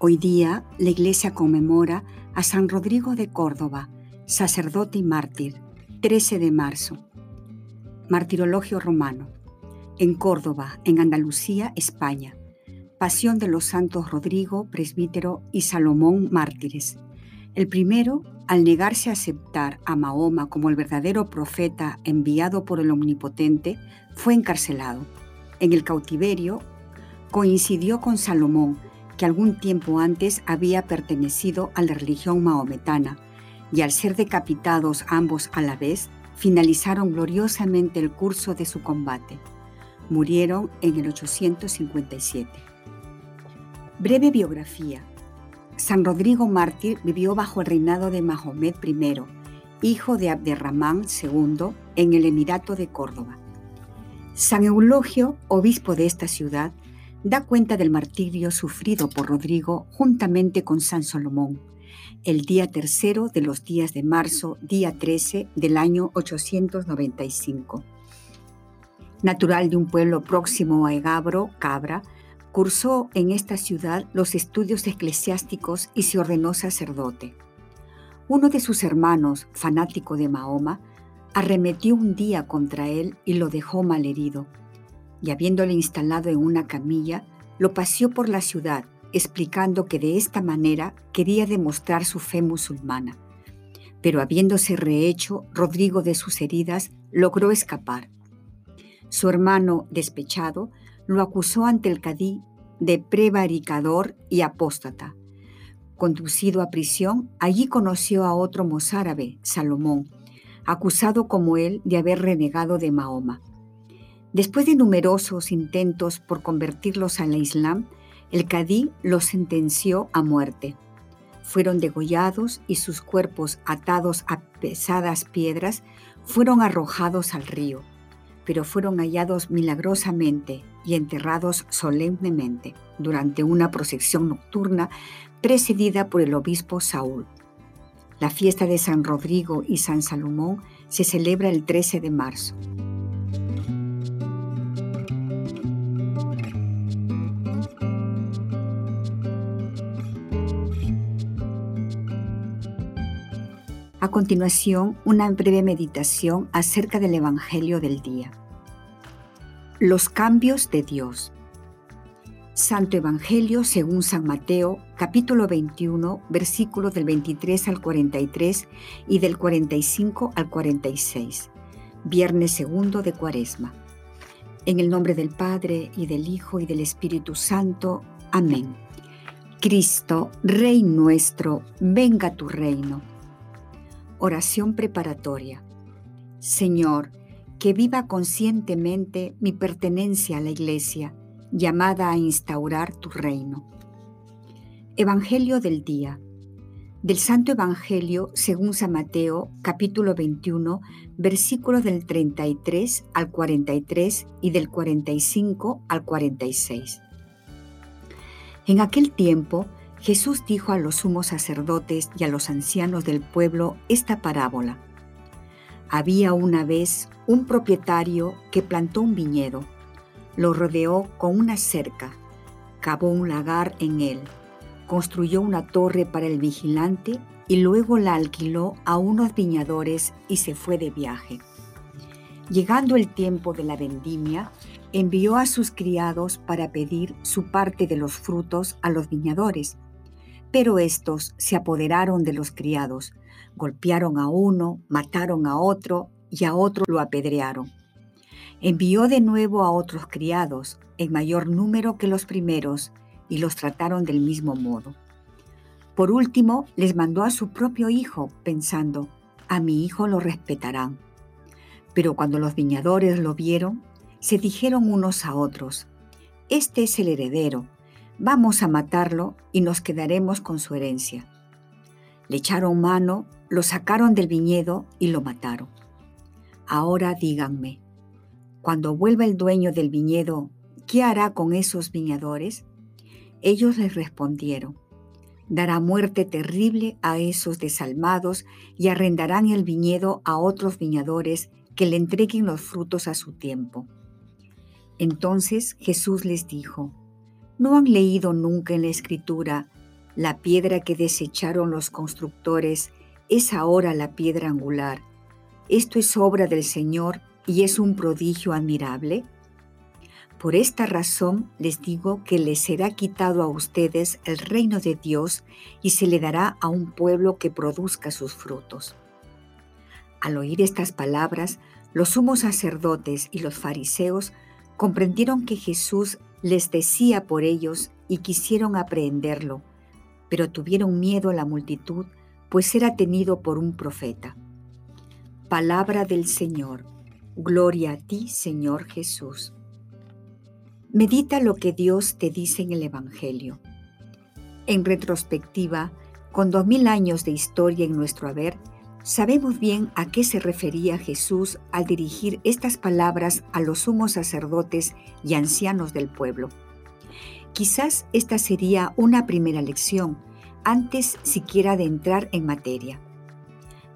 Hoy día la Iglesia conmemora a San Rodrigo de Córdoba, sacerdote y mártir, 13 de marzo. Martirologio romano. En Córdoba, en Andalucía, España. Pasión de los santos Rodrigo, presbítero, y Salomón, mártires. El primero, al negarse a aceptar a Mahoma como el verdadero profeta enviado por el Omnipotente, fue encarcelado. En el cautiverio, coincidió con Salomón, que algún tiempo antes había pertenecido a la religión maometana, y al ser decapitados ambos a la vez, finalizaron gloriosamente el curso de su combate. Murieron en el 857. Breve biografía. San Rodrigo Mártir vivió bajo el reinado de Mahomet I, hijo de Abderramán II, en el Emirato de Córdoba. San Eulogio, obispo de esta ciudad, da cuenta del martirio sufrido por Rodrigo juntamente con San Salomón, el día tercero de los días de marzo, día 13 del año 895. Natural de un pueblo próximo a Egabro, Cabra, cursó en esta ciudad los estudios eclesiásticos y se ordenó sacerdote. Uno de sus hermanos, fanático de Mahoma, arremetió un día contra él y lo dejó malherido y habiéndole instalado en una camilla, lo paseó por la ciudad, explicando que de esta manera quería demostrar su fe musulmana. Pero habiéndose rehecho Rodrigo de sus heridas, logró escapar. Su hermano, despechado, lo acusó ante el cadí de prevaricador y apóstata. Conducido a prisión, allí conoció a otro mozárabe, Salomón, acusado como él de haber renegado de Mahoma. Después de numerosos intentos por convertirlos al Islam, el cadí los sentenció a muerte. Fueron degollados y sus cuerpos atados a pesadas piedras fueron arrojados al río, pero fueron hallados milagrosamente y enterrados solemnemente durante una procesión nocturna precedida por el obispo Saúl. La fiesta de San Rodrigo y San Salomón se celebra el 13 de marzo. A continuación, una breve meditación acerca del Evangelio del día. Los cambios de Dios. Santo Evangelio según San Mateo, capítulo 21, versículos del 23 al 43 y del 45 al 46. Viernes segundo de Cuaresma. En el nombre del Padre y del Hijo y del Espíritu Santo. Amén. Cristo, Rey nuestro, venga tu reino Oración preparatoria. Señor, que viva conscientemente mi pertenencia a la Iglesia, llamada a instaurar tu reino. Evangelio del día. Del Santo Evangelio según San Mateo, capítulo 21, versículos del 33 al 43 y del 45 al 46. En aquel tiempo, Jesús dijo a los sumos sacerdotes y a los ancianos del pueblo esta parábola. Había una vez un propietario que plantó un viñedo, lo rodeó con una cerca, cavó un lagar en él, construyó una torre para el vigilante y luego la alquiló a unos viñadores y se fue de viaje. Llegando el tiempo de la vendimia, envió a sus criados para pedir su parte de los frutos a los viñadores pero estos se apoderaron de los criados, golpearon a uno, mataron a otro y a otro lo apedrearon. Envió de nuevo a otros criados, en mayor número que los primeros, y los trataron del mismo modo. Por último, les mandó a su propio hijo, pensando, a mi hijo lo respetarán. Pero cuando los viñadores lo vieron, se dijeron unos a otros, Este es el heredero, Vamos a matarlo y nos quedaremos con su herencia. Le echaron mano, lo sacaron del viñedo y lo mataron. Ahora díganme, cuando vuelva el dueño del viñedo, ¿qué hará con esos viñadores? Ellos les respondieron, dará muerte terrible a esos desalmados y arrendarán el viñedo a otros viñadores que le entreguen los frutos a su tiempo. Entonces Jesús les dijo, ¿no han leído nunca en la escritura, la piedra que desecharon los constructores es ahora la piedra angular? Esto es obra del Señor y es un prodigio admirable. Por esta razón les digo que les será quitado a ustedes el reino de Dios y se le dará a un pueblo que produzca sus frutos. Al oír estas palabras, los sumos sacerdotes y los fariseos comprendieron que Jesús les decía por ellos y quisieron aprehenderlo, pero tuvieron miedo a la multitud, pues era tenido por un profeta. Palabra del Señor. Gloria a ti, Señor Jesús. Medita lo que Dios te dice en el Evangelio. En retrospectiva, con dos mil años de historia en nuestro haber, sabemos bien a qué se refería Jesús al dirigir estas palabras a los sumos sacerdotes y ancianos del pueblo. Quizás esta sería una primera lección, antes siquiera de entrar en materia.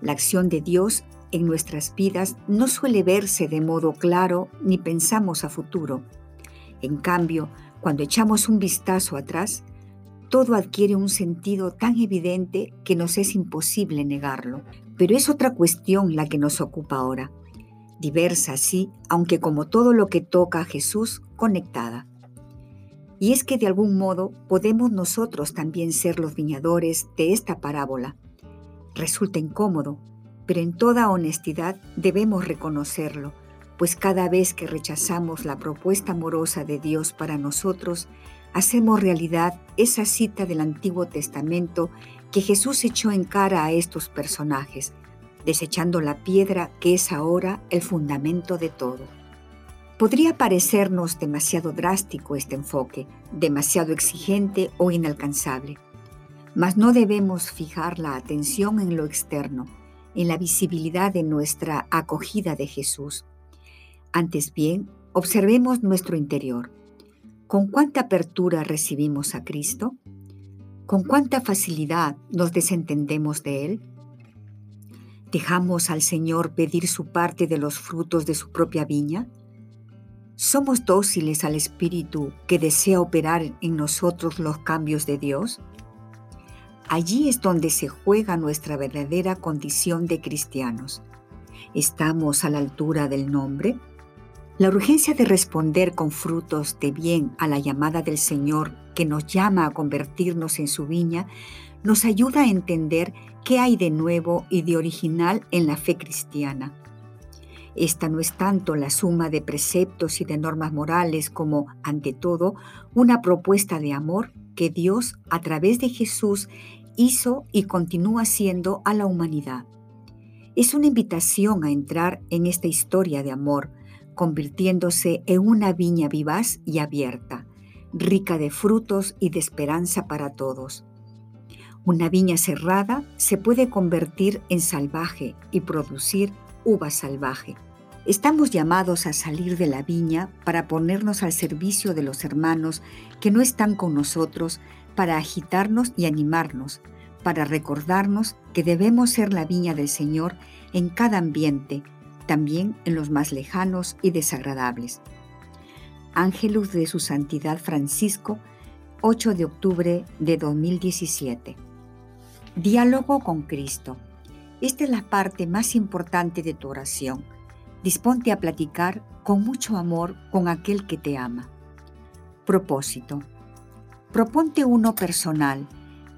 La acción de Dios en nuestras vidas no suele verse de modo claro ni pensamos a futuro. En cambio, cuando echamos un vistazo atrás, todo adquiere un sentido tan evidente que nos es imposible negarlo. Pero es otra cuestión la que nos ocupa ahora, diversa sí, aunque como todo lo que toca a Jesús, conectada. Y es que de algún modo podemos nosotros también ser los viñadores de esta parábola. Resulta incómodo, pero en toda honestidad debemos reconocerlo, pues cada vez que rechazamos la propuesta amorosa de Dios para nosotros, hacemos realidad esa cita del Antiguo Testamento que Jesús echó en cara a estos personajes, desechando la piedra que es ahora el fundamento de todo. Podría parecernos demasiado drástico este enfoque, demasiado exigente o inalcanzable, mas no debemos fijar la atención en lo externo, en la visibilidad de nuestra acogida de Jesús. Antes bien, observemos nuestro interior. ¿Con cuánta apertura recibimos a Cristo? ¿Con cuánta facilidad nos desentendemos de Él? ¿Dejamos al Señor pedir su parte de los frutos de su propia viña? ¿Somos dóciles al Espíritu que desea operar en nosotros los cambios de Dios? Allí es donde se juega nuestra verdadera condición de cristianos. ¿Estamos a la altura del nombre? La urgencia de responder con frutos de bien a la llamada del Señor que nos llama a convertirnos en su viña nos ayuda a entender qué hay de nuevo y de original en la fe cristiana. Esta no es tanto la suma de preceptos y de normas morales como, ante todo, una propuesta de amor que Dios, a través de Jesús, hizo y continúa haciendo a la humanidad. Es una invitación a entrar en esta historia de amor, convirtiéndose en una viña vivaz y abierta, rica de frutos y de esperanza para todos. Una viña cerrada se puede convertir en salvaje y producir uva salvaje. Estamos llamados a salir de la viña para ponernos al servicio de los hermanos que no están con nosotros, para agitarnos y animarnos, para recordarnos que debemos ser la viña del Señor en cada ambiente, también en los más lejanos y desagradables. Ángelus de su Santidad Francisco, 8 de octubre de 2017. Diálogo con Cristo. Esta es la parte más importante de tu oración. Disponte a platicar con mucho amor con aquel que te ama. Propósito. Proponte uno personal,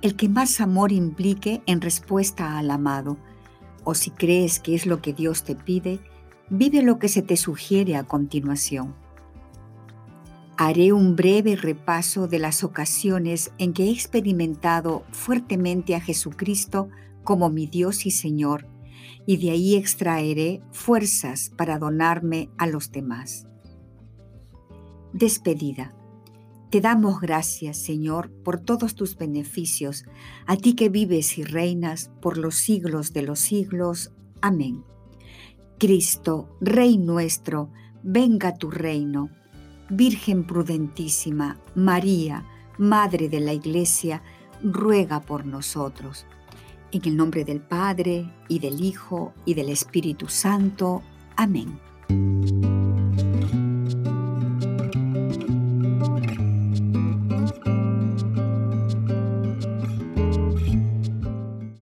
el que más amor implique en respuesta al amado, o si crees que es lo que Dios te pide, vive lo que se te sugiere a continuación. Haré un breve repaso de las ocasiones en que he experimentado fuertemente a Jesucristo como mi Dios y Señor, y de ahí extraeré fuerzas para donarme a los demás. Despedida. Te damos gracias, Señor, por todos tus beneficios, a ti que vives y reinas por los siglos de los siglos. Amén. Cristo, Rey nuestro, venga tu reino. Virgen prudentísima, María, Madre de la Iglesia, ruega por nosotros. En el nombre del Padre, y del Hijo, y del Espíritu Santo. Amén.